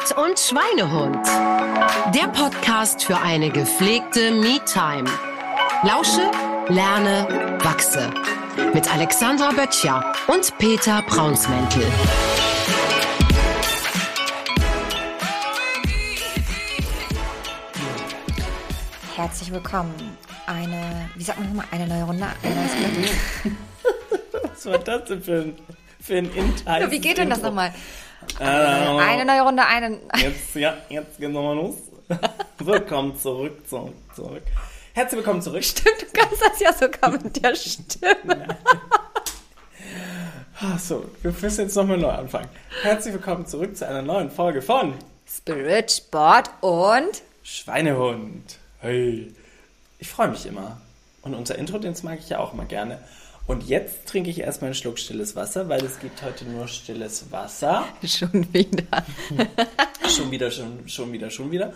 Sport und Schweinehund. Der Podcast für eine gepflegte Me-Time. Lausche, lerne, wachse. Mit Alexandra Böttcher und Peter Braunsmäntel. Herzlich willkommen. Eine, wie sagt man nochmal, eine neue Runde. Was war das denn für ein, für ein Intro? Wie geht denn das nochmal? Äh, Eine neue Runde, eine. Jetzt, ja, jetzt geht's nochmal los. Willkommen zurück, zurück, zurück. Herzlich willkommen zurück. Stimmt, du kannst das ja sogar mit der Stimme. Achso, wir müssen jetzt nochmal neu anfangen. Herzlich willkommen zurück zu einer neuen Folge von Spirit, Sport und. Schweinehund. Hey. Ich freue mich immer. Und unser Intro, den mag ich ja auch immer gerne. Und jetzt trinke ich erstmal einen Schluck stilles Wasser, weil es gibt heute nur stilles Wasser. Schon wieder. Schon wieder, schon, schon wieder, schon wieder.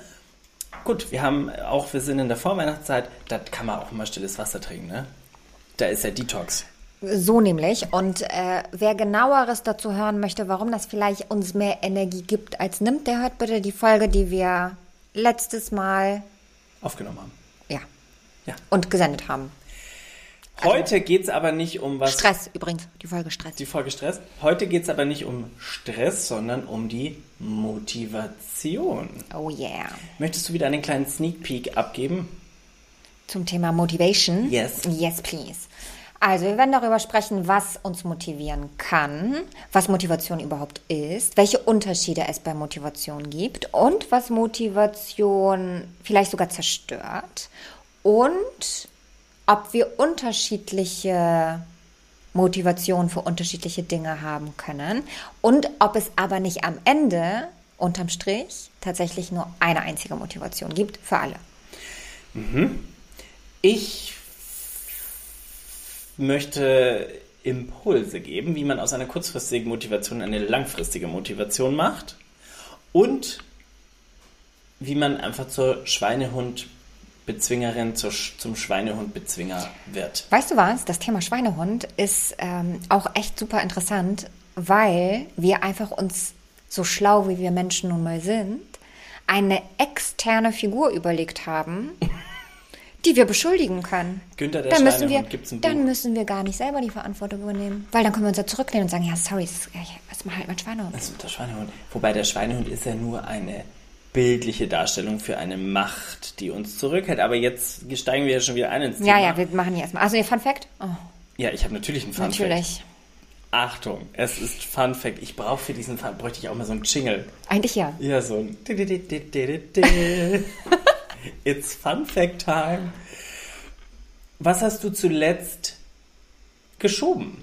Gut, wir haben auch, wir sind in der Vorweihnachtszeit, da kann man auch immer stilles Wasser trinken, ne? Da ist ja Detox. So nämlich. Und äh, wer genaueres dazu hören möchte, warum das vielleicht uns mehr Energie gibt als nimmt, der hört bitte die Folge, die wir letztes Mal, Aufgenommen haben. ja, Ja. und gesendet haben. Heute geht's aber nicht um was. Stress übrigens, die Folge Stress. Die Folge Stress. Heute geht's aber nicht um Stress, sondern um die Motivation. Oh yeah. Möchtest du wieder einen kleinen Sneak Peek abgeben? Zum Thema Motivation. Yes. Yes, please. Also, wir werden darüber sprechen, was uns motivieren kann, was Motivation überhaupt ist, welche Unterschiede es bei Motivation gibt und was Motivation vielleicht sogar zerstört und ob wir unterschiedliche Motivation für unterschiedliche Dinge haben können und ob es aber nicht am Ende unterm Strich tatsächlich nur eine einzige Motivation gibt für alle. Ich möchte Impulse geben, wie man aus einer kurzfristigen Motivation eine langfristige Motivation macht und wie man einfach zur Schweinehund-Bezwingerin, zur, zum Schweinehund-Bezwinger wird. Weißt du was? Das Thema Schweinehund ist ähm, auch echt super interessant, weil wir einfach uns, so schlau wie wir Menschen nun mal sind, eine externe Figur überlegt haben, die wir beschuldigen können. Günther der dann müssen wir, Schweinehund, gibt's ein Dann Buch. müssen wir gar nicht selber die Verantwortung übernehmen. Weil dann können wir uns ja zurücklehnen und sagen, ja, sorry, das ist, ist halt mein Schweinehund. Das ist der Schweinehund. Wobei der Schweinehund ist ja nur eine bildliche Darstellung für eine Macht, die uns zurückhält. Aber jetzt steigen wir ja schon wieder ein ins Thema. Ja, ja, wir machen die erstmal. Also, ihr Fun Fact? Oh, Ja, ich habe natürlich einen Fun Fact. natürlich. Achtung, es ist Fun Fact. Ich brauche für diesen Fun, bräuchte ich auch mal so einen Jingle. Eigentlich ja. Ja, so ein. It's Fun Fact Time. Was hast du zuletzt geschoben?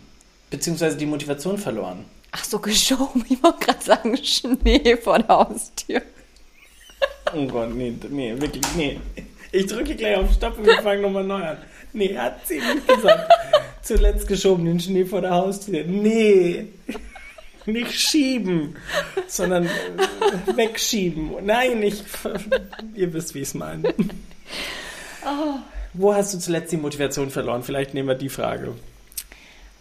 Beziehungsweise die Motivation verloren? Ach so, geschoben. Ich wollte gerade sagen, Schnee vor der Haustür. Oh Gott, nee, nee, wirklich, nee. Ich drücke gleich auf Stopp und wir fangen nochmal neu an. Nee, hat sie nicht gesagt. Zuletzt geschoben den Schnee vor der Haustür. Nee. Nicht schieben, sondern äh, wegschieben. Nein, nicht. Ihr wisst, wie ich es meine. Wo hast du zuletzt die Motivation verloren? Vielleicht nehmen wir die Frage.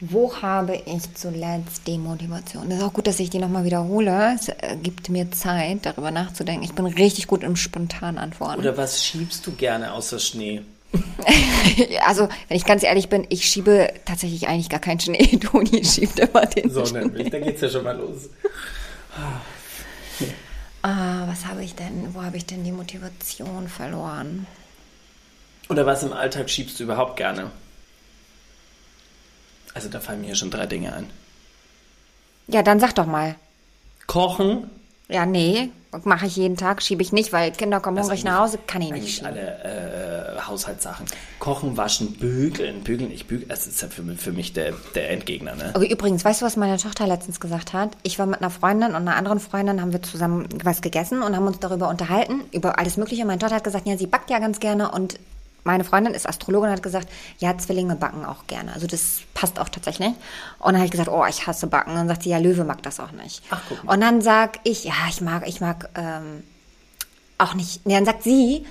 Wo habe ich zuletzt die Motivation? Das ist auch gut, dass ich die nochmal wiederhole. Es äh, gibt mir Zeit, darüber nachzudenken. Ich bin richtig gut im spontan Antworten. Oder was schiebst du gerne außer Schnee? also, wenn ich ganz ehrlich bin, ich schiebe tatsächlich eigentlich gar keinen Schnee. Toni schiebt immer den So Schnee. nämlich, da geht's ja schon mal los. Ah, was habe ich denn? Wo habe ich denn die Motivation verloren? Oder was im Alltag schiebst du überhaupt gerne? Also da fallen mir schon drei Dinge ein. Ja, dann sag doch mal. Kochen. Ja, nee, mache ich jeden Tag, schiebe ich nicht, weil Kinder kommen hungrig nach Hause, kann ich nicht schieben. alle äh, Haushaltssachen. Kochen, waschen, bügeln. Bügeln, ich bügel. Das ist ja für, mich- für mich der, der Endgegner, ne? Aber übrigens, weißt du, was meine Tochter letztens gesagt hat? Ich war mit einer Freundin und einer anderen Freundin, haben wir zusammen was gegessen und haben uns darüber unterhalten, über alles Mögliche. Meine Tochter hat gesagt, ja, sie backt ja ganz gerne und meine Freundin ist Astrologin und hat gesagt, ja, Zwillinge backen auch gerne. Also das passt auch tatsächlich. Und dann habe ich gesagt, oh, ich hasse Backen. Und dann sagt sie, ja, Löwe mag das auch nicht. Ach, guck mal. Und dann sag ich, ja, ich mag, ich mag ähm, auch nicht. Nee, dann sagt sie,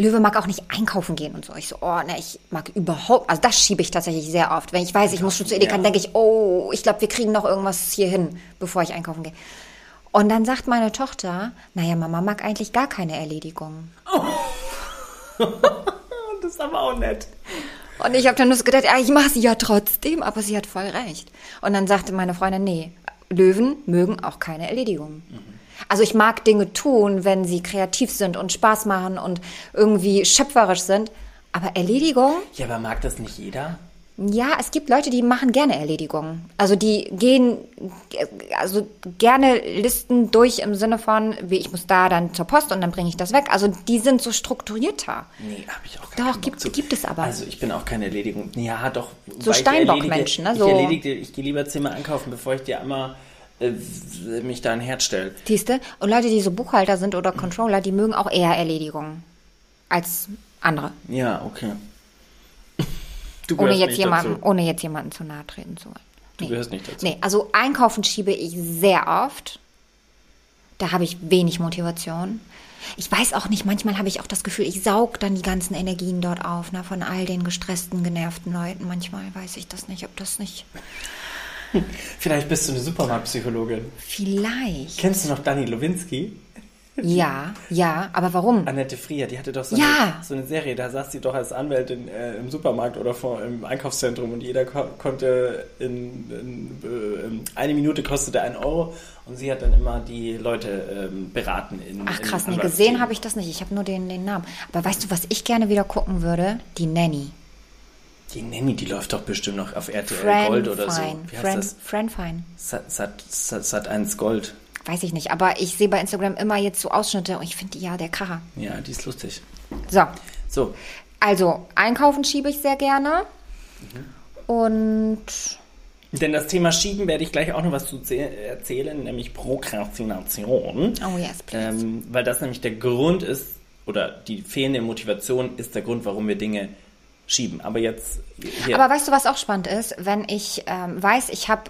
Löwe mag auch nicht einkaufen gehen und so. Ich so, oh, ne, ich mag überhaupt, also das schiebe ich tatsächlich sehr oft. Wenn ich weiß, ich muss schon zu Edeka, dann denke ich, oh, ich glaube, wir kriegen noch irgendwas hier hin, bevor ich einkaufen gehe. Und dann sagt meine Tochter, naja, Mama mag eigentlich gar keine Erledigung. Das ist aber auch nett. Und ich habe dann nur so gedacht, ja, ich mache sie ja trotzdem, aber sie hat voll recht. Und dann sagte meine Freundin, nee, Löwen mögen auch keine Erledigung. Also ich mag Dinge tun, wenn sie kreativ sind und Spaß machen und irgendwie schöpferisch sind. Aber Erledigung, Ja, aber mag das nicht jeder? Ja, es gibt Leute, die machen gerne Erledigungen. Also die gehen also gerne Listen durch im Sinne von, wie ich muss da dann zur Post und dann bringe ich das weg. Also die sind so strukturierter. Nee, habe ich auch Doch, gar keinen gibt- zu. gibt es aber. Also ich bin auch keine Erledigung. Ja, doch. So ich Steinbock-Menschen, ne? Ich So- erledige, ich gehe lieber zehnmal einkaufen, bevor ich dir einmal äh, mich da ein Herz stelle. Siehste? Und Leute, die so Buchhalter sind oder Controller, die mögen auch eher Erledigungen als andere. Ja, okay. Du Ohne jetzt, jemanden, dazu. ohne jetzt jemanden zu nahe treten zu wollen. Du gehörst nicht dazu. Nee, also einkaufen schiebe ich sehr oft. Da habe ich wenig Motivation. Ich weiß auch nicht, manchmal habe ich auch das Gefühl, ich saug dann die ganzen Energien dort auf, ne, von all den gestressten, genervten Leuten. Manchmal weiß ich das nicht, ob das nicht. Vielleicht bist du eine Supermarktpsychologin. Vielleicht. Kennst du noch Dani Lowinski? Ja, ja, aber warum? Annette Frier, die hatte doch so, Ja. eine, so eine Serie, da saß sie doch als Anwältin äh, im Supermarkt oder vor, im Einkaufszentrum und jeder ko konnte in, in, äh, in eine Minute kostete ein Euro und sie hat dann immer die Leute ähm, beraten. In, Ach krass, nee, gesehen habe ich das nicht. Ich habe nur den, den Namen. Aber weißt du, was ich gerne wieder gucken würde? Die Nanny. Die Nanny, die läuft doch bestimmt noch auf RTL Fran Gold oder so. Fine. Wie heißt Fran, das? Fran Fine. Sat, Sat, Sat, Sat 1 Gold. Weiß ich nicht, aber ich sehe bei Instagram immer jetzt so Ausschnitte und ich finde die ja der Kracher. Ja, die ist lustig. So, So, also einkaufen schiebe ich sehr gerne. Und denn das Thema Schieben werde ich gleich auch noch was zu zäh- erzählen, nämlich Prokrastination. oh yes, please. Ähm, weil das nämlich der Grund ist, oder die fehlende Motivation ist der Grund, warum wir Dinge schieben. Aber jetzt hier. Aber weißt du, was auch spannend ist? Wenn ich ähm, weiß, ich habe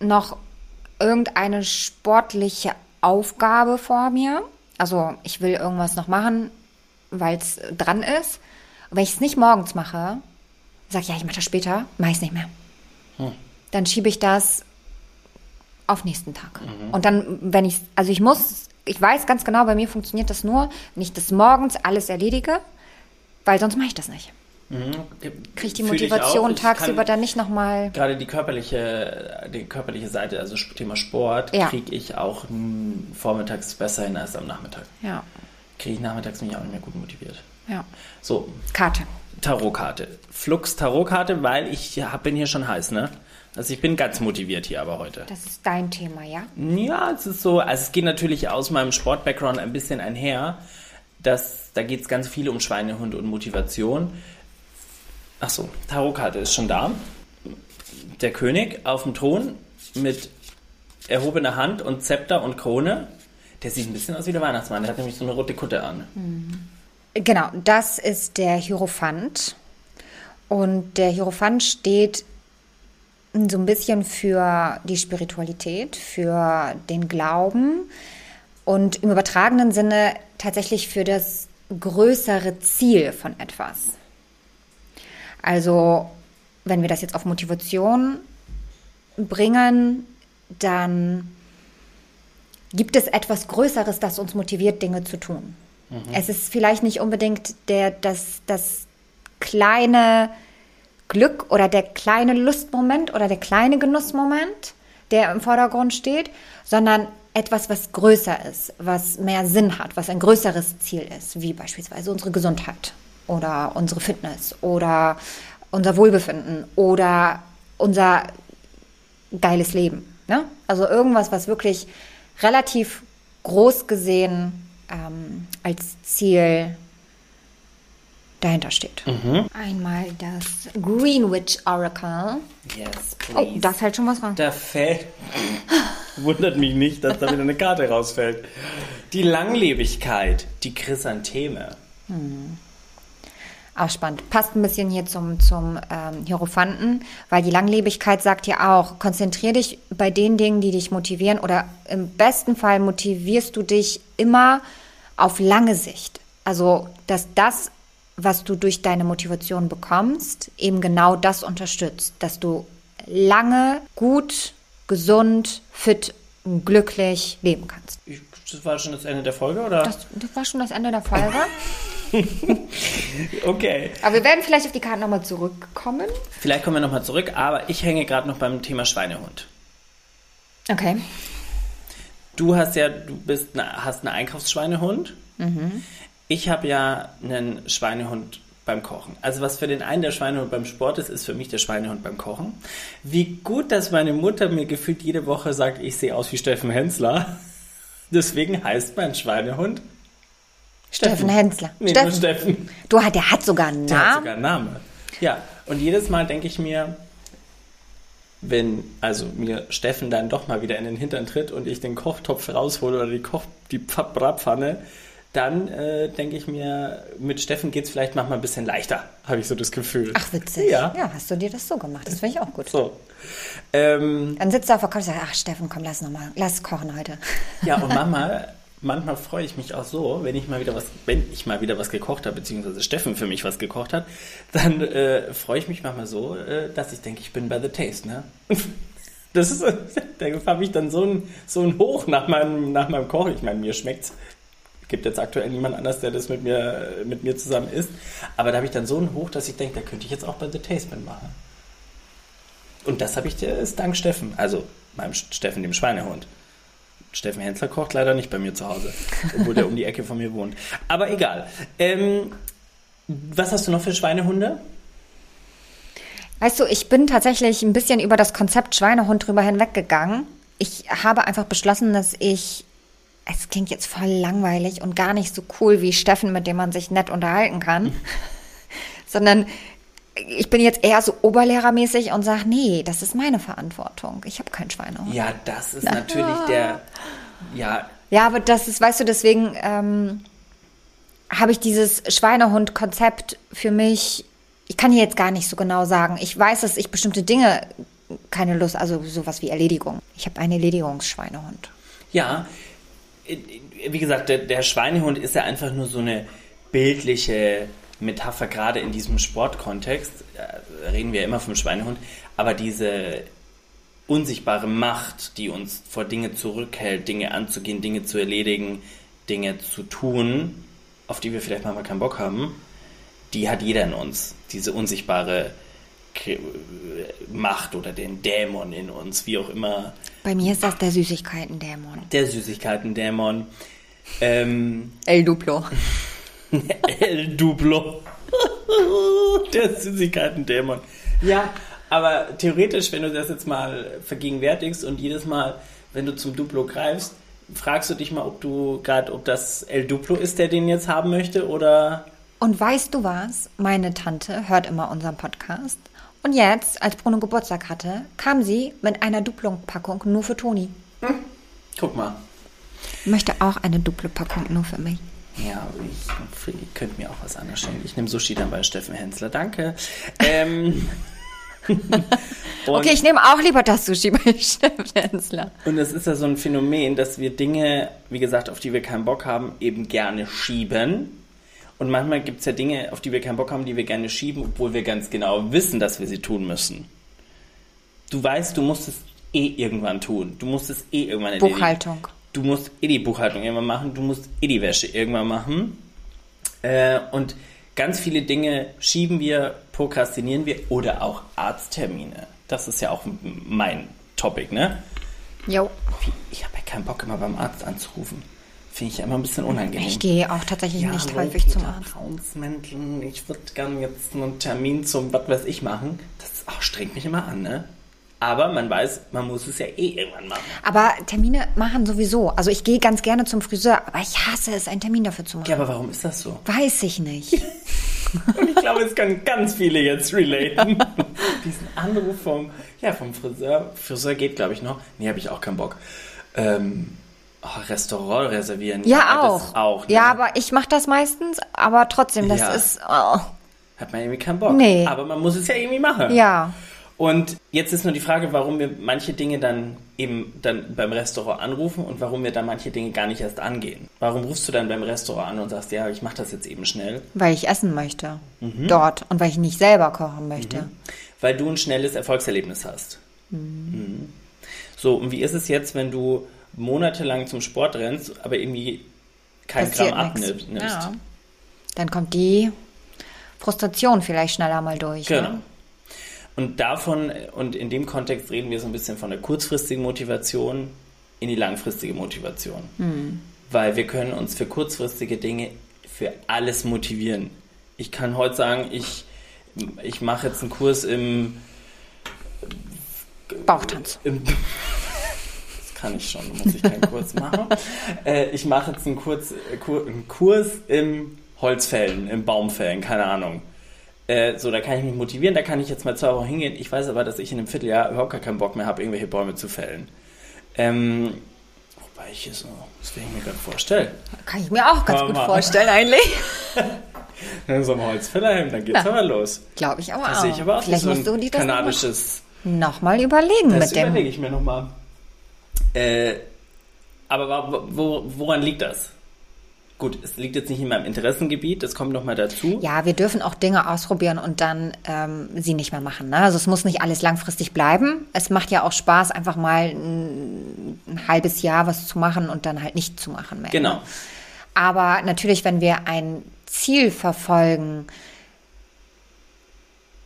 noch irgendeine sportliche Aufgabe vor mir, also ich will irgendwas noch machen, weil es dran ist. Und wenn ich es nicht morgens mache, sage ich, ja, ich mache das später, mache ich es nicht mehr. Dann schiebe ich das auf nächsten Tag. Und dann, wenn ich, also ich muss, ich weiß ganz genau, bei mir funktioniert das nur, wenn ich das morgens alles erledige, weil sonst mache ich das nicht. Kriege ich die Fühl ich Motivation auch. Ich tagsüber dann nicht nochmal. Gerade die körperliche, die körperliche Seite, also Thema Sport, Ja. kriege ich auch vormittags besser hin als am Nachmittag. Ja, Kriege ich nachmittags mich auch nicht mehr gut motiviert. ja. So, Karte. Tarotkarte. Flux Tarotkarte, weil ich ja, bin hier schon heiß, ne? Also ich bin ganz motiviert hier aber heute. Das ist dein Thema, ja? Ja, es ist so, also es geht natürlich aus meinem Sport-Background ein bisschen einher. Das, da geht es ganz viel um Schweinehund und Motivation. Ach so, Tarotkarte ist schon da. Der König auf dem Thron mit erhobener Hand und Zepter und Krone. Der sieht ein bisschen aus wie der Weihnachtsmann. Der hat nämlich so eine rote Kutte an. Genau, das ist der Hierophant. Und der Hierophant steht so ein bisschen für die Spiritualität, für den Glauben und im übertragenen Sinne tatsächlich für das größere Ziel von etwas. Also, wenn wir das jetzt auf Motivation bringen, dann gibt es etwas Größeres, das uns motiviert, Dinge zu tun. Es ist vielleicht nicht unbedingt der, das, das kleine Glück oder der kleine Lustmoment oder der kleine Genussmoment, der im Vordergrund steht, sondern etwas, was größer ist, was mehr Sinn hat, was ein größeres Ziel ist, wie beispielsweise unsere Gesundheit oder unsere Fitness oder unser Wohlbefinden oder unser geiles Leben. Ne? Also irgendwas, was wirklich relativ groß gesehen ähm, als Ziel dahinter steht. Einmal das Greenwich Oracle. Yes, Oh, da fällt schon was rein. Da fällt. Wundert mich nicht, dass da wieder eine Karte rausfällt. Die Langlebigkeit, die Chrysantheme. Auch spannend. Passt ein bisschen hier zum, zum ähm, Hierophanten, weil die Langlebigkeit sagt ja auch, konzentrier dich bei den Dingen, die dich motivieren oder im besten Fall motivierst du dich immer auf lange Sicht. Also, dass das, was du durch deine Motivation bekommst, eben genau das unterstützt, dass du lange gut, gesund, fit glücklich leben kannst. Ich, das war schon das Ende der Folge, oder? Das, das war schon das Ende der Folge. okay. Aber wir werden vielleicht auf die Karten nochmal zurückkommen. Vielleicht kommen wir nochmal zurück, aber ich hänge gerade noch beim Thema Schweinehund. Okay. Du hast ja, du bist, eine, hast einen Einkaufsschweinehund. Ich habe ja einen Schweinehund beim Kochen. Also was für den einen der Schweinehund beim Sport ist, ist für mich der Schweinehund beim Kochen. Wie gut, dass meine Mutter mir gefühlt jede Woche sagt, ich sehe aus wie Steffen Hensler. Deswegen heißt mein Schweinehund Steffen Hensler. Nee, Steffen. Steffen. Du, der hat sogar einen Der hat Namen. sogar einen Namen. Ja, und jedes Mal denke ich mir, wenn also mir Steffen dann doch mal wieder in den Hintern tritt und ich den Kochtopf raushole oder die Koch die Pf- Bratpfanne, dann äh, denke ich mir, mit Steffen geht es vielleicht manchmal ein bisschen leichter, habe ich so das Gefühl. Ach, witzig. Ja. ja, hast du dir das so gemacht? Das finde ich auch gut. So. Ähm, Dann sitzt du auf der Couch und sagst, ach Steffen, komm, lass noch mal, lass kochen heute. ja, und manchmal, manchmal freue ich mich auch so, wenn ich mal wieder was, wenn ich mal wieder was gekocht habe, beziehungsweise Steffen für mich was gekocht hat, dann äh, freue ich mich manchmal so, äh, dass ich denke, ich bin bei The Taste, ne? Das ist, da habe ich dann so ein, so ein Hoch nach meinem, nach meinem Kochen. Ich meine, mir schmeckt's. Gibt jetzt aktuell niemand anders, der das mit mir, mit mir zusammen isst. Aber da habe ich dann so ein Hoch, dass ich denke, da könnte ich jetzt auch bei The Taste mitmachen. Und das habe ich dir ist dank Steffen, also meinem Steffen, dem Schweinehund. Steffen Hensler kocht leider nicht bei mir zu Hause, obwohl der um die Ecke von mir wohnt. Aber egal. Ähm, was hast du noch für Schweinehunde? Weißt du, ich bin tatsächlich ein bisschen über das Konzept Schweinehund drüber hinweggegangen. Ich habe einfach beschlossen, dass ich, es klingt jetzt voll langweilig und gar nicht so cool wie Steffen, mit dem man sich nett unterhalten kann, sondern ich bin jetzt eher so oberlehrermäßig und sage, nee, das ist meine Verantwortung. Ich habe keinen Schweinehund. Ja, das ist natürlich der. Ja, Ja, aber das ist, weißt du, deswegen ähm, habe ich dieses Schweinehund-Konzept für mich, ich kann hier jetzt gar nicht so genau sagen. Ich weiß, dass ich bestimmte Dinge keine Lust, also sowas wie Erledigung. Ich habe einen Erledigungsschweinehund. Ja, äh, wie gesagt, der, der Schweinehund ist ja einfach nur so eine bildliche Metapher, gerade in diesem Sportkontext. äh, Reden wir immer vom Schweinehund, aber diese unsichtbare Macht, die uns vor Dinge zurückhält, Dinge anzugehen, Dinge zu erledigen, Dinge zu tun, auf die wir vielleicht manchmal keinen Bock haben, die hat jeder in uns. Diese unsichtbare K- Macht oder den Dämon in uns, wie auch immer Bei mir ist das der Süßigkeiten-Dämon. der Süßigkeiten-Dämon. Ähm, El Duplo. El Duplo. der Süßigkeiten-Dämon. Ja, aber theoretisch, wenn du das jetzt mal vergegenwärtigst und jedes Mal, wenn du zum Duplo greifst, fragst du dich mal, ob du gerade, ob das El Duplo ist, der den jetzt haben möchte oder. Und weißt du was? Meine Tante hört immer unseren Podcast. Und jetzt, als Bruno Geburtstag hatte, kam sie mit einer Duplo-Packung nur für Toni. Guck mal. Möchte auch eine Duplo-Packung nur für mich. Ja, ich, ich könnte mir auch was anderes schenken. Ich nehme Sushi dann bei Steffen Hensler. Danke. Ähm, Okay, ich nehme auch lieber das Sushi bei Steffen Hensler. Und es ist ja so ein Phänomen, dass wir Dinge, wie gesagt, auf die wir keinen Bock haben, eben gerne schieben. Und manchmal gibt es ja Dinge, auf die wir keinen Bock haben, die wir gerne schieben, obwohl wir ganz genau wissen, dass wir sie tun müssen. Du weißt, du musst es eh irgendwann tun. Du musst es eh irgendwann erledigen. Buchhaltung. Du musst eh die Buchhaltung irgendwann machen. Du musst eh die Wäsche irgendwann machen. Äh, und ganz viele Dinge schieben wir, prokrastinieren wir oder auch Arzttermine. Das ist ja auch mein Topic, ne? Jo. Ich habe ja keinen Bock, immer beim Arzt anzurufen. Finde ich ja immer ein bisschen unangenehm. Ich gehe auch tatsächlich ja, nicht häufig zum Arzt. Ich würde gern jetzt einen Termin zum was weiß ich machen. Das ach, strengt mich immer an, ne? Aber man weiß, man muss es ja eh irgendwann machen. Aber Termine machen sowieso. Also ich gehe ganz gerne zum Friseur, aber ich hasse es, einen Termin dafür zu machen. Ja, aber warum ist das so? Weiß ich nicht. Und ich glaube, es können ganz viele jetzt relaten. Diesen Anruf vom, ja, vom Friseur. Friseur geht, glaube ich, noch. Nee, habe ich auch keinen Bock. Ähm, oh, Restaurant reservieren. Ja, auch. auch ne? Ja, aber ich mache das meistens, aber trotzdem, das Ja. ist. Oh. Hat man irgendwie keinen Bock. Nee. Aber man muss es ja irgendwie machen. Ja. Und jetzt ist nur die Frage, warum wir manche Dinge dann eben dann beim Restaurant anrufen und warum wir dann manche Dinge gar nicht erst angehen. Warum rufst du dann beim Restaurant an und sagst, ja, ich mache das jetzt eben schnell? Weil ich essen möchte. Mhm. Dort. Und weil ich nicht selber kochen möchte. Weil du ein schnelles Erfolgserlebnis hast. Mhm. So, und wie ist es jetzt, wenn du monatelang zum Sport rennst, aber irgendwie kein Gramm abnimmst? Ja. Dann kommt die Frustration vielleicht schneller mal durch. Genau. Ne? Und davon, und in dem Kontext reden wir so ein bisschen von der kurzfristigen Motivation in die langfristige Motivation. Hm. Weil wir können uns für kurzfristige Dinge für alles motivieren. Ich kann heute sagen, ich, ich mache jetzt einen Kurs im, Bauchtanz. im das kann ich schon, da muss ich keinen Kurs machen. Äh, ich mache jetzt einen, Kurs, äh, Kur, einen Kurs im Holzfällen, im Baumfällen, keine Ahnung. Äh, so, da kann ich mich motivieren, da kann ich jetzt mal zwei Wochen hingehen. Ich weiß aber, dass ich in einem Vierteljahr überhaupt gar keinen Bock mehr habe, irgendwelche Bäume zu fällen. Ähm, wobei ich es so, das will ich mir gerade vorstellen. Kann ich mir auch ganz Kann gut vorstellen, eigentlich. Dann so ein Holzfällerhelm, dann geht's Ja. aber los. Glaube ich aber Das auch. sehe ich aber auch Vielleicht musst so du dir das kanadisches. nochmal überlegen Das mit dem. überlege ich mir nochmal. Äh, aber wo, woran liegt das? Gut, es liegt jetzt nicht in meinem Interessengebiet, das kommt nochmal dazu. Ja, wir dürfen auch Dinge ausprobieren und dann ähm, sie nicht mehr machen. Ne? Also es muss nicht alles langfristig bleiben. Es macht ja auch Spaß, einfach mal ein, ein halbes Jahr was zu machen und dann halt nicht zu machen mehr. Genau. Ne? Aber natürlich, wenn wir ein Ziel verfolgen,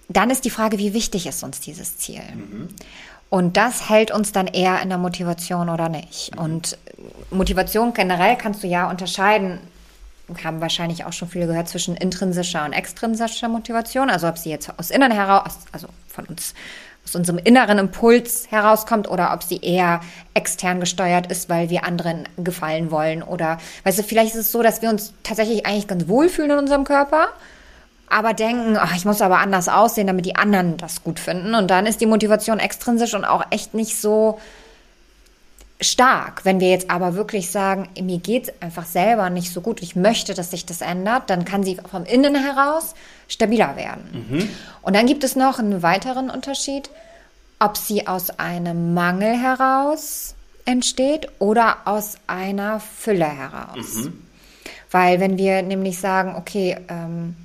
dann ist die Frage, wie wichtig ist uns dieses Ziel? Und das hält uns dann eher in der Motivation oder nicht. Und Motivation generell kannst du ja unterscheiden, haben wahrscheinlich auch schon viele gehört, zwischen intrinsischer und extrinsischer Motivation. Also ob sie jetzt aus innen heraus, also von uns, aus unserem inneren Impuls herauskommt oder ob sie eher extern gesteuert ist, weil wir anderen gefallen wollen. Oder, weißt du, vielleicht ist es so, dass wir uns tatsächlich eigentlich ganz wohlfühlen in unserem Körper aber denken, ach, ich muss aber anders aussehen, damit die anderen das gut finden. Und dann ist die Motivation extrinsisch und auch echt nicht so stark. Wenn wir jetzt aber wirklich sagen, mir geht's einfach selber nicht so gut, ich möchte, dass sich das ändert, dann kann sie vom Innen heraus stabiler werden. Und dann gibt es noch einen weiteren Unterschied, ob sie aus einem Mangel heraus entsteht oder aus einer Fülle heraus. Weil wenn wir nämlich sagen, okay, ähm,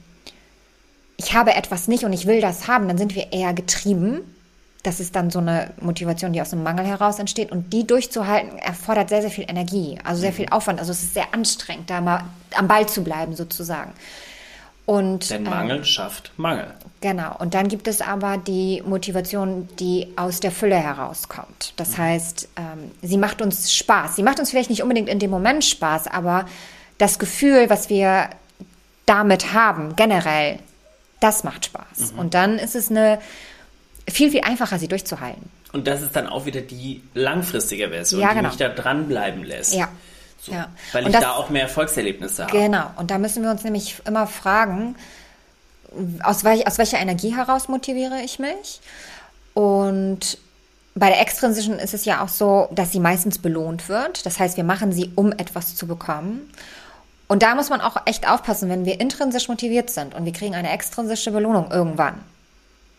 ich habe etwas nicht und ich will das haben, dann sind wir eher getrieben. Das ist dann so eine Motivation, die aus einem Mangel heraus entsteht. Und die durchzuhalten, erfordert sehr, sehr viel Energie, also sehr viel Aufwand. Also es ist sehr anstrengend, da mal am Ball zu bleiben, sozusagen. Und, Denn ähm, Mangel schafft Mangel. Genau. Und dann gibt es aber die Motivation, die aus der Fülle herauskommt. Das heißt, ähm, sie macht uns Spaß. Sie macht uns vielleicht nicht unbedingt in dem Moment Spaß, aber das Gefühl, was wir damit haben, generell, das macht Spaß. Und dann ist es eine viel, viel einfacher, sie durchzuhalten. Und das ist dann auch wieder die langfristige Version, Ja, die genau. mich da dranbleiben lässt. Ja. So, ja. Weil Und ich das- da auch mehr Erfolgserlebnisse habe. Genau, und da müssen wir uns nämlich immer fragen, aus, welch, aus welcher Energie heraus motiviere ich mich? Und bei der extrinsischen ist es ja auch so, dass sie meistens belohnt wird. Das heißt, wir machen sie, um etwas zu bekommen. Und da muss man auch echt aufpassen, wenn wir intrinsisch motiviert sind und wir kriegen eine extrinsische Belohnung irgendwann,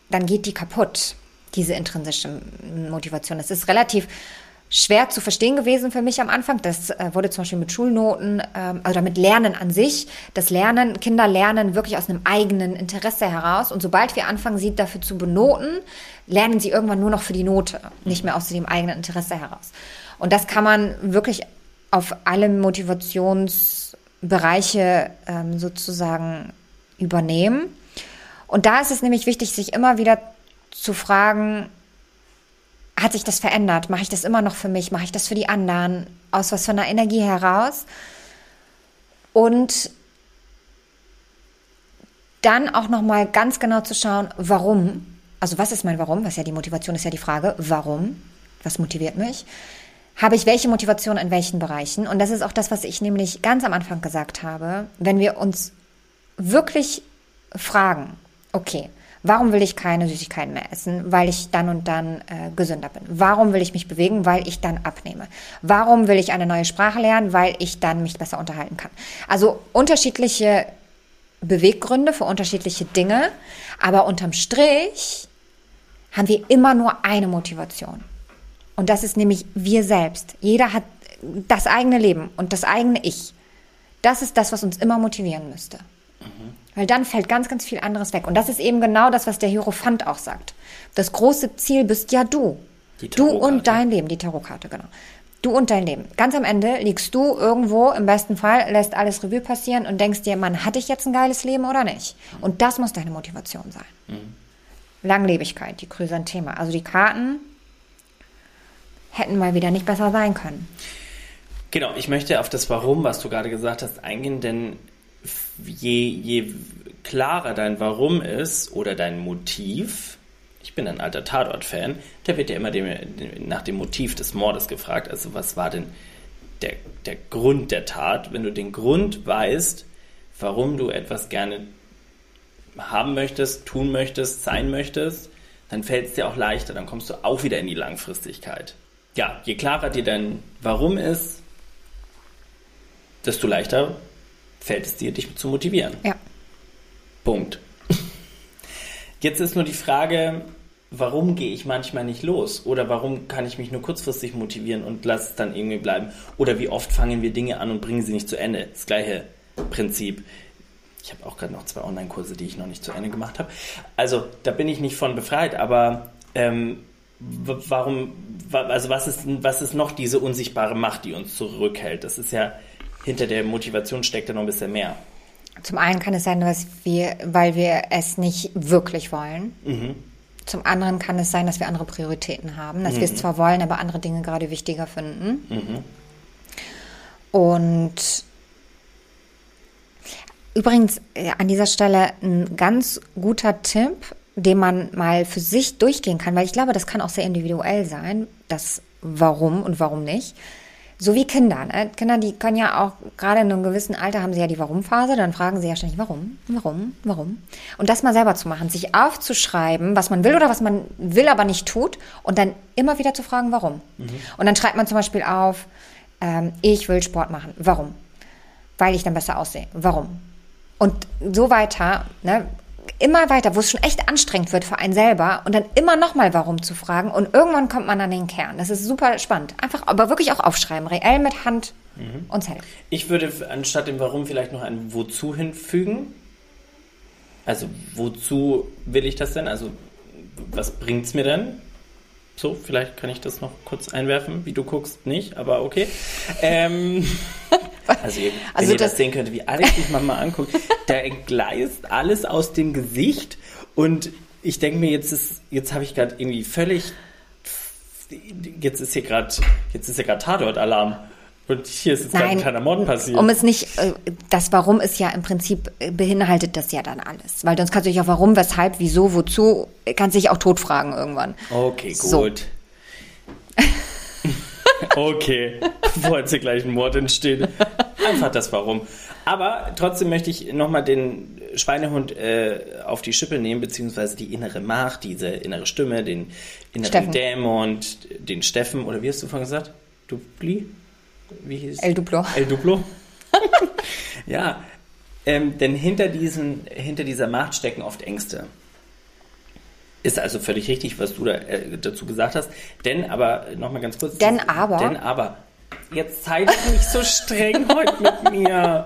dann geht die kaputt, diese intrinsische Motivation. Das ist relativ schwer zu verstehen gewesen für mich am Anfang. Das äh, wurde zum Beispiel mit Schulnoten, ähm, also mit Lernen an sich. Das Lernen, Kinder lernen wirklich aus einem eigenen Interesse heraus. Und sobald wir anfangen, sie dafür zu benoten, lernen sie irgendwann nur noch für die Note, nicht mehr aus dem eigenen Interesse heraus. Und das kann man wirklich auf alle Motivationsbereiche ähm, sozusagen übernehmen. Und da ist es nämlich wichtig, sich immer wieder zu fragen, hat sich das verändert? Mache ich das immer noch für mich? Mache ich das für die anderen? Aus was für einer Energie heraus? Und dann auch noch mal ganz genau zu schauen, warum? Also was ist mein Warum? Was ja die Motivation ist ja die Frage, warum? Was motiviert mich? Habe ich welche Motivation in welchen Bereichen? Und das ist auch das, was ich nämlich ganz am Anfang gesagt habe. Wenn wir uns wirklich fragen, okay, warum will ich keine Süßigkeiten mehr essen? Weil ich dann und dann äh, gesünder bin. Warum will ich mich bewegen? Weil ich dann abnehme. Warum will ich eine neue Sprache lernen? Weil ich dann mich besser unterhalten kann. Also unterschiedliche Beweggründe für unterschiedliche Dinge, aber unterm Strich haben wir immer nur eine Motivation. Und das ist nämlich wir selbst. Jeder hat das eigene Leben und das eigene Ich. Das ist das, was uns immer motivieren müsste. Weil dann fällt ganz, ganz viel anderes weg. Und das ist eben genau das, was der Hierophant auch sagt. Das große Ziel bist ja du. Du und dein Leben, die Tarotkarte, genau. Du und dein Leben. Ganz am Ende liegst du irgendwo, im besten Fall, lässt alles Revue passieren und denkst dir, Mann, hatte ich jetzt ein geiles Leben oder nicht? Und das muss deine Motivation sein. Mhm. Langlebigkeit, die Chrysantheme. Also die Karten hätten mal wieder nicht besser sein können. Genau, ich möchte auf das Warum, was du gerade gesagt hast, eingehen, denn je, je klarer dein Warum ist oder dein Motiv, ich bin ein alter Tatort-Fan, da wird ja immer dem, dem, nach dem Motiv des Mordes gefragt. Also was war denn der, der Grund der Tat? Wenn du den Grund weißt, warum du etwas gerne haben möchtest, tun möchtest, sein möchtest, dann fällt es dir auch leichter, dann kommst du auch wieder in die Langfristigkeit. Ja, je klarer dir dein Warum ist, desto leichter fällt es dir, dich zu motivieren. Ja. Punkt. Jetzt ist nur die Frage, warum gehe ich manchmal nicht los? Oder warum kann ich mich nur kurzfristig motivieren und lasse es dann irgendwie bleiben? Oder wie oft fangen wir Dinge an und bringen sie nicht zu Ende? Das gleiche Prinzip. Ich habe auch gerade noch zwei Online-Kurse, die ich noch nicht zu Ende gemacht habe. Also da bin ich nicht von befreit, aber ähm, warum, wa- also was ist, was ist noch diese unsichtbare Macht, die uns zurückhält? Das ist ja, hinter der Motivation steckt ja noch ein bisschen mehr. Zum einen kann es sein, dass wir, weil wir es nicht wirklich wollen. Zum anderen kann es sein, dass wir andere Prioritäten haben, dass wir es zwar wollen, aber andere Dinge gerade wichtiger finden. Und übrigens äh, an dieser Stelle ein ganz guter Tipp, den man mal für sich durchgehen kann, weil ich glaube, das kann auch sehr individuell sein, das Warum und warum nicht. So wie Kinder. Ne? Kinder, die können ja auch, gerade in einem gewissen Alter haben sie ja die Warum-Phase, dann fragen sie ja ständig, warum, warum, warum. Und das mal selber zu machen, sich aufzuschreiben, was man will oder was man will, aber nicht tut, und dann immer wieder zu fragen, warum. Und dann schreibt man zum Beispiel auf, ähm, ich will Sport machen. Warum? Weil ich dann besser aussehe. Warum? Und so weiter, ne? Immer weiter, wo es schon echt anstrengend wird für einen selber und dann immer nochmal warum zu fragen und irgendwann kommt man an den Kern. Das ist super spannend. Einfach, aber wirklich auch aufschreiben, reell mit Hand und Zettel. Ich würde anstatt dem Warum vielleicht noch ein Wozu hinfügen. Also, wozu will ich das denn? Also, was bringt's mir denn? So, vielleicht kann ich das noch kurz einwerfen. Wie du guckst, nicht, aber okay. Ähm, also, ihr, wenn Also ihr das, das- sehen könnt, wie Alex sich mal anguckt, da entgleist alles aus dem Gesicht und ich denke mir, jetzt ist, jetzt habe ich gerade irgendwie völlig, jetzt ist hier gerade, jetzt ist ja gerade Tatort-Alarm. Und hier ist jetzt gerade ein Nein, kleiner Mord passiert. Um es nicht, äh, das Warum ist ja im Prinzip, äh, beinhaltet das ja dann alles. Weil sonst kannst du dich auch warum, weshalb, wieso, wozu, kannst dich auch tot fragen irgendwann. Okay, gut. So. okay, bevor jetzt hier gleich ein Mord entsteht. Einfach das Warum. Aber trotzdem möchte ich nochmal den Schweinehund äh, auf die Schippe nehmen, beziehungsweise die innere Macht, diese innere Stimme, den inneren Steffen. Dämon, den Steffen, oder wie hast du vorhin gesagt? Dupli? Wie hieß El Duplo. El Duplo? ja, ähm, denn hinter, diesen, hinter dieser Macht stecken oft Ängste. Ist also völlig richtig, was du da, äh, dazu gesagt hast. Denn aber, nochmal ganz kurz. Denn aber? Denn aber. Jetzt seid nicht so streng heute mit mir.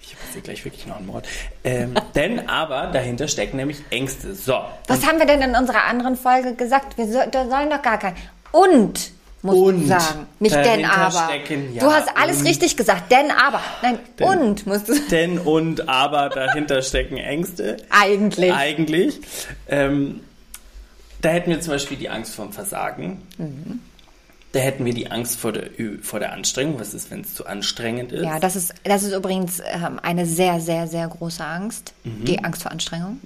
Ich habe jetzt gleich wirklich noch einen Mord. Ähm, denn aber dahinter stecken nämlich Ängste. So. Was haben wir denn in unserer anderen Folge gesagt? Wir so, sollen doch gar kein. Und, musst Und du sagen. Nicht denn aber. stecken, ja, du hast alles richtig gesagt. Denn aber. Nein, und musst du sagen. Denn und aber dahinter stecken Ängste. Eigentlich. Eigentlich. Ähm, da hätten wir zum Beispiel die Angst vorm Versagen. Mhm. Da hätten wir die Angst vor der, vor der Anstrengung. Was ist, wenn es zu anstrengend ist? Ja, das ist, das ist übrigens ähm, eine sehr, sehr, sehr große Angst. Mhm. Die Angst vor Anstrengung.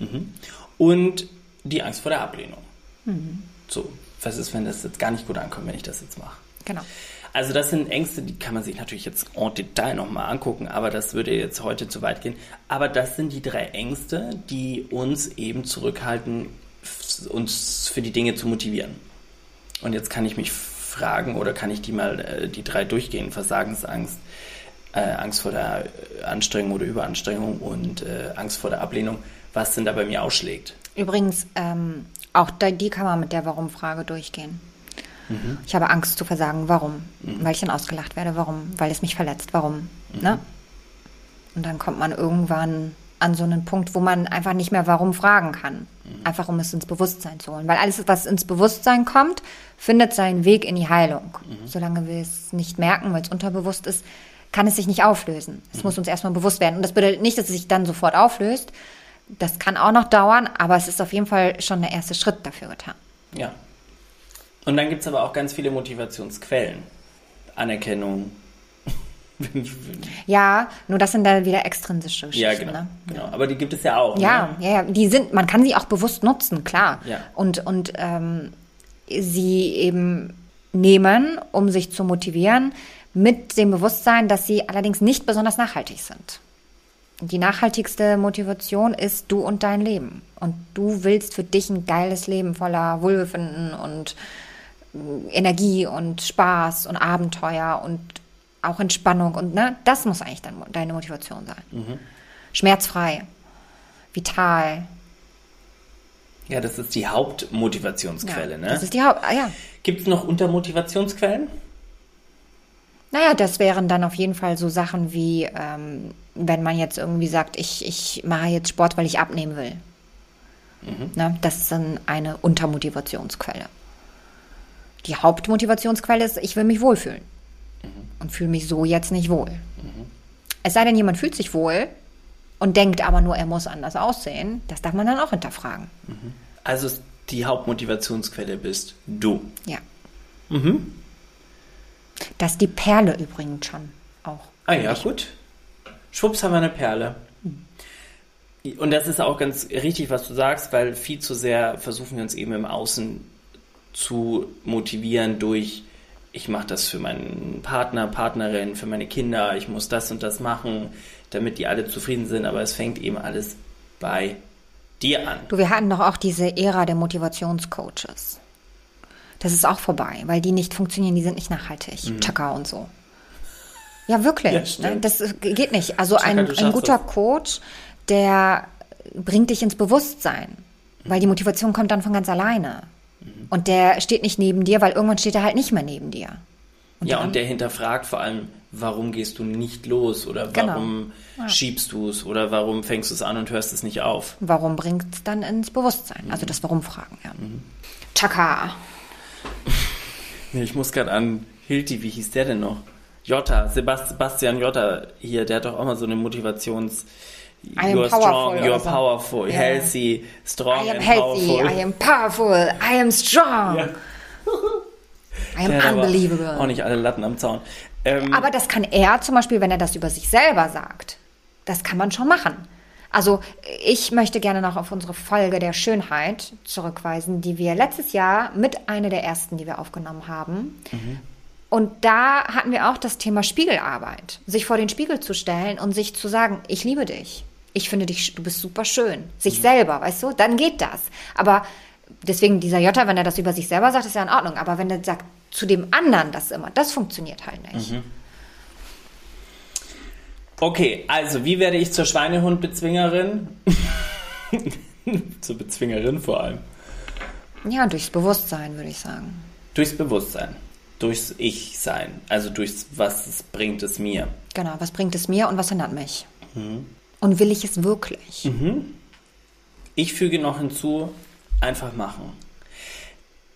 Und die Angst vor der Ablehnung. Mhm. So, was ist, wenn das jetzt gar nicht gut ankommt, wenn ich das jetzt mache? Genau. Also das sind Ängste, die kann man sich natürlich jetzt en Detail nochmal angucken, aber das würde jetzt heute zu weit gehen. Aber das sind die drei Ängste, die uns eben zurückhalten, uns für die Dinge zu motivieren. Und jetzt kann ich mich fragen oder kann ich die mal äh, die drei durchgehen? Versagensangst, äh, Angst vor der Anstrengung oder Überanstrengung und äh, Angst vor der Ablehnung, was denn da bei mir ausschlägt. Übrigens, ähm, auch die kann man mit der Warum-Frage durchgehen. Mhm. Ich habe Angst zu versagen. Warum? Weil ich dann ausgelacht werde. Warum? Weil es mich verletzt. Warum? Mhm. Ne? Und dann kommt man irgendwann an so einen Punkt, wo man einfach nicht mehr warum fragen kann. Einfach um es ins Bewusstsein zu holen. Weil alles, was ins Bewusstsein kommt, findet seinen Weg in die Heilung. Solange wir es nicht merken, weil es unterbewusst ist, kann es sich nicht auflösen. Es muss uns erstmal bewusst werden. Und das bedeutet nicht, dass es sich dann sofort auflöst. Das kann auch noch dauern, aber es ist auf jeden Fall schon der erste Schritt dafür getan. Ja. Und dann gibt es aber auch ganz viele Motivationsquellen. Anerkennung. Ja, nur das sind dann wieder extrinsische Geschichten. ja, genau, Ne? genau. Aber die gibt es ja auch. Ja, Ne? ja, ja, die sind, man kann sie auch bewusst nutzen, klar. Ja. Und, und ähm, sie eben nehmen, um sich zu motivieren, mit dem Bewusstsein, dass sie allerdings nicht besonders nachhaltig sind. Die nachhaltigste Motivation ist du und dein Leben. Und du willst für dich ein geiles Leben voller Wohlbefinden und äh, Energie und Spaß und Abenteuer und auch Entspannung und ne, das muss eigentlich dein, deine Motivation sein. Schmerzfrei, vital. Ja, das ist die Hauptmotivationsquelle. ja, ne? Das ist die Haupt. Ah, ja. Gibt es noch Untermotivationsquellen? Naja, das wären dann auf jeden Fall so Sachen wie, ähm, wenn man jetzt irgendwie sagt, ich, ich mache jetzt Sport, weil ich abnehmen will. Ne, das ist dann eine Untermotivationsquelle. Die Hauptmotivationsquelle ist, ich will mich wohlfühlen. Und fühle mich so jetzt nicht wohl. Es sei denn, jemand fühlt sich wohl und denkt aber nur, er muss anders aussehen. Das darf man dann auch hinterfragen. Also die Hauptmotivationsquelle bist du. Ja. Mhm. Das ist die Perle übrigens schon auch. Ah ja, gut. Schwupps haben wir eine Perle. Und das ist auch ganz richtig, was du sagst, weil viel zu sehr versuchen wir uns eben im Außen zu motivieren durch, ich mache das für meinen Partner, Partnerin, für meine Kinder, ich muss das und das machen, damit die alle zufrieden sind, aber es fängt eben alles bei dir an. Du, wir hatten doch auch diese Ära der Motivationscoaches. Das ist auch vorbei, weil die nicht funktionieren, die sind nicht nachhaltig. Chaka und so. Ja, wirklich. Mhm. Ja, ne? Das geht nicht. Also Chaka, ein, ein guter das. Coach, der bringt dich ins Bewusstsein, weil die Motivation kommt dann von ganz alleine. Mhm. Und der steht nicht neben dir, weil irgendwann steht er halt nicht mehr neben dir. ja, dann- und der hinterfragt vor allem, warum gehst du nicht los oder Genau. warum schiebst du es oder warum fängst du es an und hörst es nicht auf. Warum bringt es dann ins Bewusstsein? Also das Warum-Fragen, ja. Chaka. Nee, ich muss gerade an Hilti, wie hieß der denn noch? Jotta, Sebast Sebastian Jotta hier, der hat doch auch mal so eine Motivations... I am You're strong, you're so. powerful, Ja. healthy, strong I am and healthy, powerful. I am powerful, I am strong, Ja. I am Der unbelievable. Auch nicht alle Latten am Zaun. Ähm, Aber das kann er zum Beispiel, wenn er das über sich selber sagt. Das kann man schon machen. Also ich möchte gerne noch auf unsere Folge der Schönheit zurückweisen, die wir letztes Jahr mit einer der ersten, die wir aufgenommen haben. Und da hatten wir auch das Thema Spiegelarbeit. Sich vor den Spiegel zu stellen und sich zu sagen, ich liebe dich. Ich finde dich, du bist super schön. Sich selber, weißt du? Dann geht das. Aber deswegen dieser Jota, wenn er das über sich selber sagt, ist ja in Ordnung. Aber wenn er sagt, zu dem anderen das immer, das funktioniert halt nicht. Okay, also wie werde ich zur Schweinehundbezwingerin? zur Bezwingerin vor allem. Ja, durchs Bewusstsein, würde ich sagen. Durchs Bewusstsein, durchs Ich-Sein, also durchs was bringt es mir. Genau, was bringt es mir und was hindert mich? Und will ich es wirklich? Ich füge noch hinzu, einfach machen.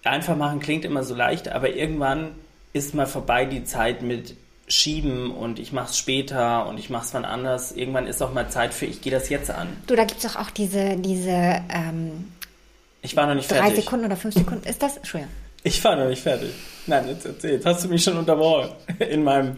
Einfach machen klingt immer so leicht, aber irgendwann ist mal vorbei die Zeit mit Schieben und ich mach's später und ich mach's wann anders. Irgendwann ist auch mal Zeit für, ich gehe das jetzt an. Du, da gibt es doch auch diese, diese ähm, Ich war noch nicht drei fertig. Sekunden oder fünf Sekunden. Ist das? Entschuldigung. Ich war noch nicht fertig. Nein, jetzt erzähl. Jetzt hast du mich schon unterbrochen. In meinem.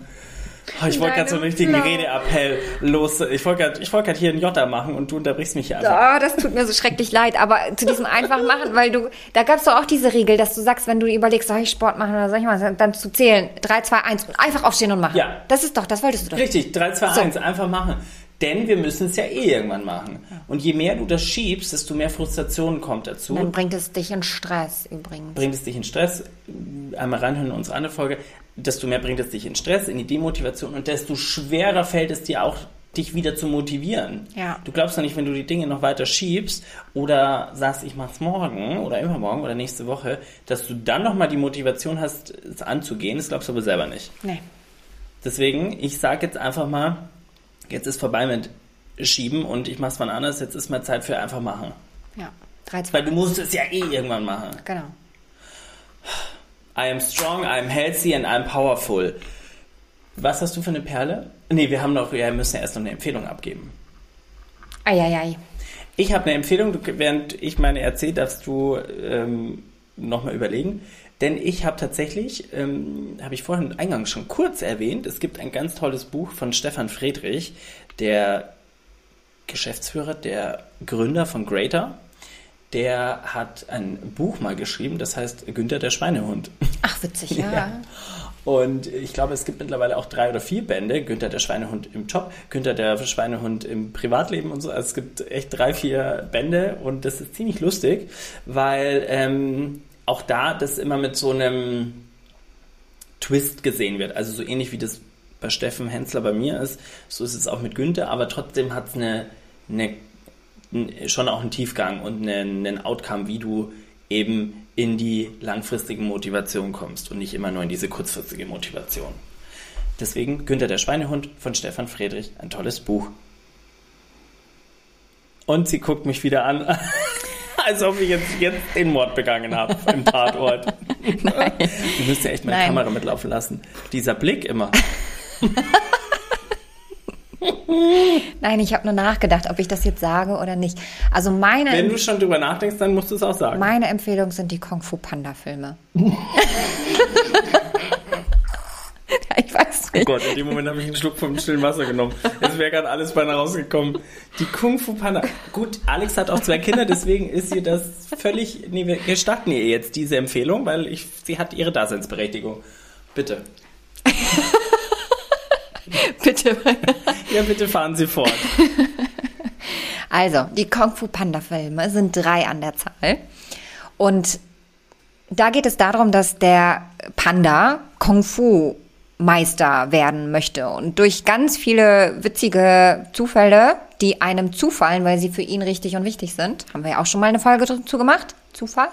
Oh, ich wollte gerade so einen richtigen Flow. Redeappell los. Ich wollte gerade ich wollt hier einen Jota machen und du unterbrichst mich hier einfach. Oh, das tut mir so schrecklich leid, aber zu diesem einfach machen, weil du, da gab es doch auch diese Regel, dass du sagst, wenn du überlegst, soll ich Sport machen oder soll ich mal, dann zu zählen, 3, 2, 1 und einfach aufstehen und machen. Ja. Das ist doch, das wolltest du doch. Richtig, 3, 2, So. 1, einfach machen. Denn wir müssen es ja eh irgendwann machen. Und je mehr du das schiebst, desto mehr Frustration kommt dazu. Dann bringt es dich in Stress übrigens. bringt es dich in Stress. Einmal reinhören in unsere andere Folge. Desto mehr bringt es dich in Stress, in die Demotivation und desto schwerer fällt es dir auch, dich wieder zu motivieren. Ja. Du glaubst doch nicht, wenn du die Dinge noch weiter schiebst oder sagst, ich mach's morgen oder übermorgen oder nächste Woche, dass du dann nochmal die Motivation hast, es anzugehen. Das glaubst du aber selber nicht. Nee. Deswegen, ich sage jetzt einfach mal, jetzt ist vorbei mit schieben und ich mach's mal anders, jetzt ist mal Zeit für einfach machen. Ja. 3, 2, Weil du musst es ja eh irgendwann machen. Genau. I am strong, I am healthy and I am powerful. Was hast du für eine Perle? Nee, wir haben noch, wir müssen ja erst noch eine Empfehlung abgeben. Eieiei. Ich habe eine Empfehlung, während ich meine erzähle, darfst du ähm, nochmal überlegen. Denn ich habe tatsächlich, ähm, habe ich vorhin eingangs schon kurz erwähnt, es gibt ein ganz tolles Buch von Stefan Friedrich, der Geschäftsführer, der Gründer von Greater. Der hat ein Buch mal geschrieben, das heißt Günther der Schweinehund. Ach, witzig, ja. Ja. Und ich glaube, es gibt mittlerweile auch drei oder vier Bände. Günther der Schweinehund im Job, Günther der Schweinehund im Privatleben und so. Also es gibt echt drei, vier Bände und das ist ziemlich lustig, weil ähm, auch da das immer mit so einem Twist gesehen wird. Also so ähnlich wie das bei Steffen Hensler bei mir ist, so ist es auch mit Günther, aber trotzdem hat es eine, eine, schon auch einen Tiefgang und einen, einen Outcome, wie du eben in die langfristige Motivation kommst und nicht immer nur in diese kurzfristige Motivation. Deswegen Günther der Schweinehund von Stefan Friedrich, ein tolles Buch. Und sie guckt mich wieder an, als ob ich jetzt, jetzt den Mord begangen habe im Tatort. Nein. Du müsst ja echt meine Nein. Kamera mitlaufen lassen. Dieser Blick immer. Nein, ich habe nur nachgedacht, ob ich das jetzt sage oder nicht. Also meine, Wenn du schon drüber nachdenkst, dann musst du es auch sagen. meine Empfehlung sind die Kung Fu Panda Filme. ich weiß Oh nicht. Gott, in dem Moment habe ich einen Schluck vom stillen Wasser genommen. Es wäre gerade alles beinahe rausgekommen. Die Kung Fu Panda. Gut, Alex hat auch zwei Kinder, deswegen ist ihr das völlig. Nee, wir gestatten ihr jetzt diese Empfehlung, weil ich, sie hat ihre Daseinsberechtigung. Bitte. Bitte. Ja, bitte fahren Sie fort. Also, die Kung Fu Panda Filme sind drei an der Zahl. Und da geht es darum, dass der Panda Kung Fu Meister werden möchte. Und durch ganz viele witzige Zufälle, die einem zufallen, weil sie für ihn richtig und wichtig sind, haben wir ja auch schon mal eine Folge dazu gemacht. Zufall?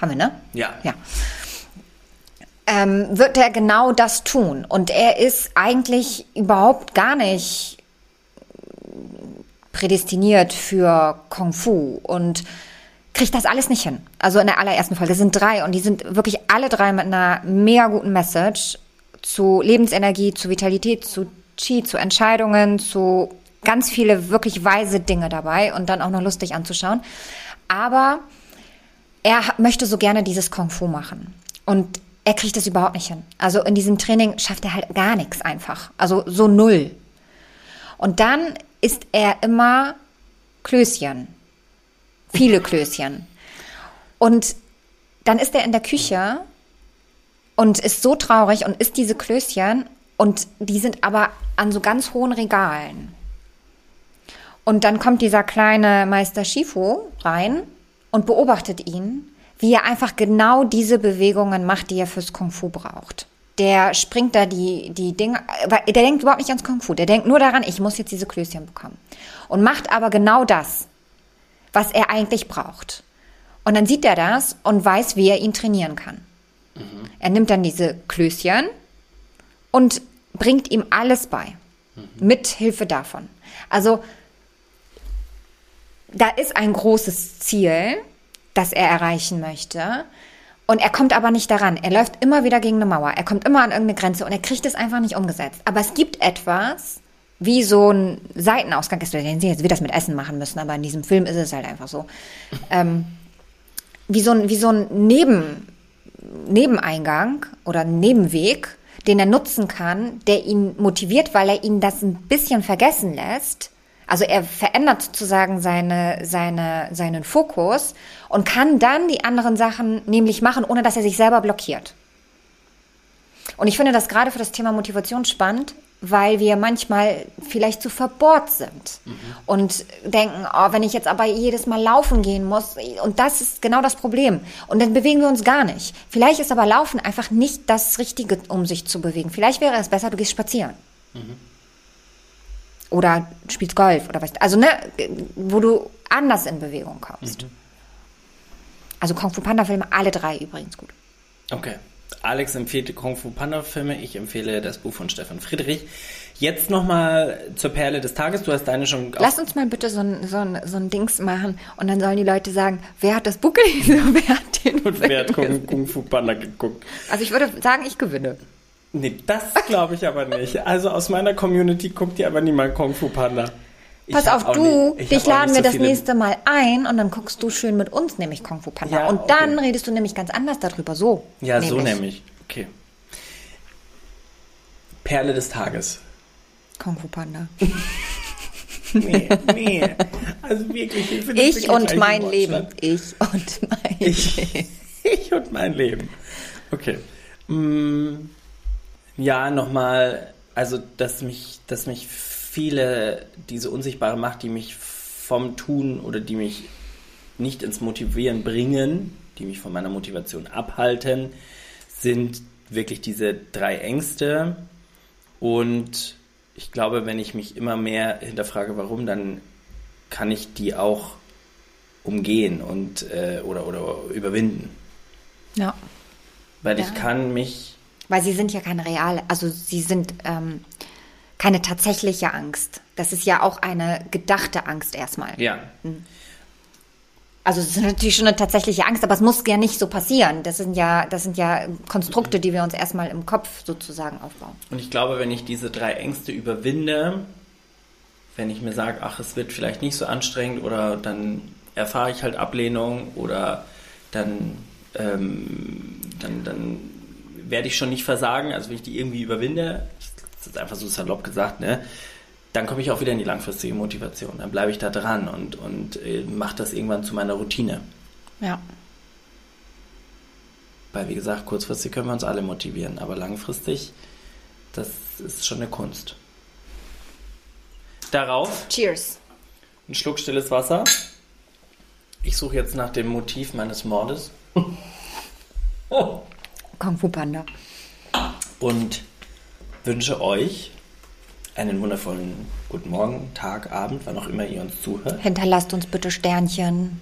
Haben wir, ne? Ja. Ja. Ähm, wird er genau das tun. Und er ist eigentlich überhaupt gar nicht prädestiniert für Kung Fu und kriegt das alles nicht hin. Also in der allerersten Folge Es sind drei und die sind wirklich alle drei mit einer mega guten Message zu Lebensenergie, zu Vitalität, zu Chi, zu Entscheidungen, zu ganz viele wirklich weise Dinge dabei und dann auch noch lustig anzuschauen. Aber er möchte so gerne dieses Kung Fu machen. Und er kriegt es überhaupt nicht hin. Also in diesem Training schafft er halt gar nichts einfach. Also so null. Und dann isst er immer Klößchen. Viele Klößchen. Und dann ist er in der Küche und ist so traurig und isst diese Klößchen und die sind aber an so ganz hohen Regalen. Und dann kommt dieser kleine Meister Shifu rein und beobachtet ihn, wie er einfach genau diese Bewegungen macht, die er fürs Kung Fu braucht. Der springt da die, die Dinge, der denkt überhaupt nicht ans Kung Fu, der denkt nur daran, ich muss jetzt diese Klößchen bekommen. Und macht aber genau das, was er eigentlich braucht. Und dann sieht er das und weiß, wie er ihn trainieren kann. Er nimmt dann diese Klößchen und bringt ihm alles bei. Mit Hilfe davon. Also, da ist ein großes Ziel, das er erreichen möchte. Und er kommt aber nicht daran. Er läuft immer wieder gegen eine Mauer. Er kommt immer an irgendeine Grenze und er kriegt es einfach nicht umgesetzt. Aber es gibt etwas, wie so ein Seitenausgang ist. Den sie jetzt wird das mit Essen machen müssen, aber in diesem Film ist es halt einfach so. Ähm, wie so ein, wie so ein Neben, Nebeneingang oder Nebenweg, den er nutzen kann, der ihn motiviert, weil er ihn das ein bisschen vergessen lässt. Also er verändert sozusagen seine, seine, seinen Fokus und kann dann die anderen Sachen nämlich machen, ohne dass er sich selber blockiert. Und ich finde das gerade für das Thema Motivation spannend, weil wir manchmal vielleicht zu verbohrt sind und denken, oh, wenn ich jetzt aber jedes Mal laufen gehen muss, und das ist genau das Problem. Und dann bewegen wir uns gar nicht. Vielleicht ist aber Laufen einfach nicht das Richtige, um sich zu bewegen. Vielleicht wäre es besser, du gehst spazieren. Oder du spielst Golf oder was. Also, ne, wo du anders in Bewegung kommst. Also Kung Fu Panda Filme, alle drei übrigens gut. Okay. Alex empfiehlt Kung Fu Panda Filme. Ich empfehle das Buch von Stefan Friedrich. Jetzt nochmal zur Perle des Tages. Du hast deine schon. Lass uns mal bitte so ein, so, ein, so ein Dings machen und dann sollen die Leute sagen, wer hat das Buch gelesen und wer hat den Und wer hat Kung, Kung Fu Panda geguckt? Also ich würde sagen, ich gewinne. Nee, das glaube ich aber nicht. Also aus meiner Community guckt ihr aber niemand Kung Fu Panda. Pass auf, du, nicht- ich dich laden wir so das nächste Mal ein und dann guckst du schön mit uns nämlich Kung Fu Panda. Ja, und okay. dann redest du nämlich ganz anders darüber. So. Ja, so nämlich. Okay. Perle des Tages. Kung Fu Panda. Nee, nee. Also wirklich. Ich, Ich und mein Leben. Wortschatz. Ich und mein Ich, Leben. ich und mein Leben. Okay. Mm, ja, nochmal, also dass mich, dass mich viele, diese unsichtbare Macht, die mich vom Tun oder die mich nicht ins Motivieren bringen, die mich von meiner Motivation abhalten, sind wirklich diese drei Ängste. Und ich glaube, wenn ich mich immer mehr hinterfrage, warum, dann kann ich die auch umgehen und äh, oder, oder überwinden. Ja. Weil ich Ja. kann mich. Weil sie sind ja keine reale, also sie sind ähm, keine tatsächliche Angst. Das ist ja auch eine gedachte Angst erstmal. Ja. Also es ist natürlich schon eine tatsächliche Angst, aber es muss ja nicht so passieren. Das sind ja, das sind ja Konstrukte, die wir uns erstmal im Kopf sozusagen aufbauen. Und ich glaube, wenn ich diese drei Ängste überwinde, wenn ich mir sage, ach, es wird vielleicht nicht so anstrengend oder dann erfahre ich halt Ablehnung oder dann, ähm, dann, dann werde ich schon nicht versagen, also wenn ich die irgendwie überwinde, das ist einfach so salopp gesagt, ne? Dann komme ich auch wieder in die langfristige Motivation. Dann bleibe ich da dran und, und äh, mache das irgendwann zu meiner Routine. Ja. Weil, wie gesagt, kurzfristig können wir uns alle motivieren, aber langfristig, das ist schon eine Kunst. Darauf Cheers. ein Schluck stilles Wasser. Ich suche jetzt nach dem Motiv meines Mordes. Oh. Kung Fu Panda. Und wünsche euch einen wundervollen guten Morgen, Tag, Abend, wann auch immer ihr uns zuhört. Hinterlasst uns bitte Sternchen.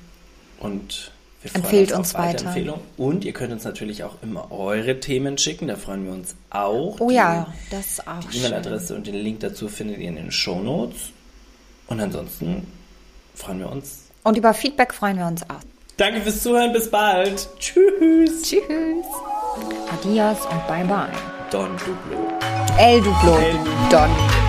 Und wir freuen Empfehlt uns, uns auf weiter. Weiterempfehlung. Und ihr könnt uns natürlich auch immer eure Themen schicken, da freuen wir uns auch. Oh Die- ja, das ist auch Die E-Mail-Adresse und den Link dazu findet ihr in den Shownotes. Und ansonsten freuen wir uns. Und über Feedback freuen wir uns auch. Danke fürs Zuhören, bis bald. Tschüss. Tschüss. Adios und bye bye. Don Duplo. El Duplo. Don.